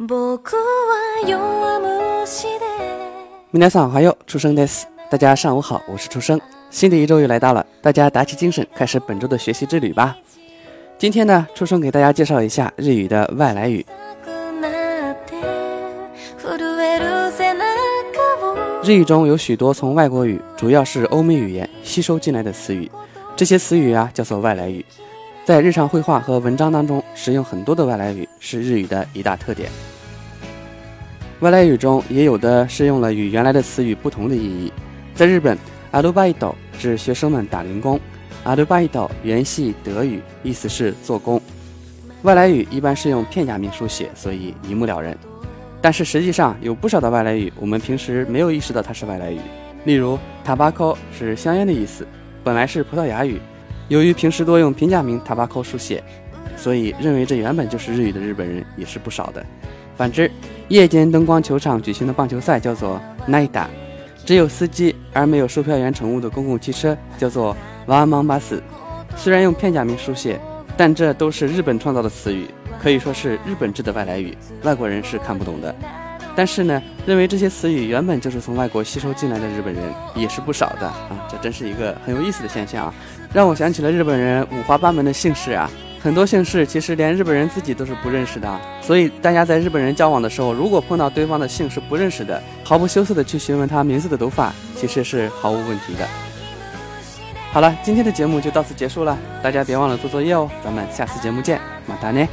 僕は弱虫で皆さん好友，出生 this，大家上午好，我是出生。新的一周又来到了，大家打起精神，开始本周的学习之旅吧。今天呢，出生给大家介绍一下日语的外来语。くなって震える背中を日语中有许多从外国语，主要是欧美语言吸收进来的词语，这些词语啊叫做外来语。 在日常绘画和文章当中使用很多的外来语，是日语的一大特点。外来语中也有的是用了与原来的词语不同的意义。在日本，アルバイト指学生们打零工，アルバイト原系德语，意思是做工。外来语一般是用片假名书写，所以一目了然。但是实际上有不少的外来语，我们平时没有意识到它是外来语。例如，tobacco 是香烟的意思，本来是葡萄牙语， 由于平时多用平假名 Tabaco 书写，所以认为这原本就是日语的日本人也是不少的。反之，夜间灯光球场举行的棒球赛叫做 night，只有司机而没有售票员乘务的公共汽车叫做 one man bus。虽然用片假名书写，但这都是日本创造的词语，可以说是日本制的外来语，外国人是看不懂的。但是呢，认为这些词语原本就是从外国吸收进来的日本人也是不少的啊，这真是一个很有意思的现象啊，让我想起了日本人五花八门的姓氏啊，很多姓氏其实连日本人自己都是不认识的啊，所以大家在日本人交往的时候，如果碰到对方的姓氏不认识的，毫不羞涩的去询问他名字的读法，其实是毫无问题的。好了，今天的节目就到此结束了，大家别忘了做作业哦，咱们下次节目见，马达呢。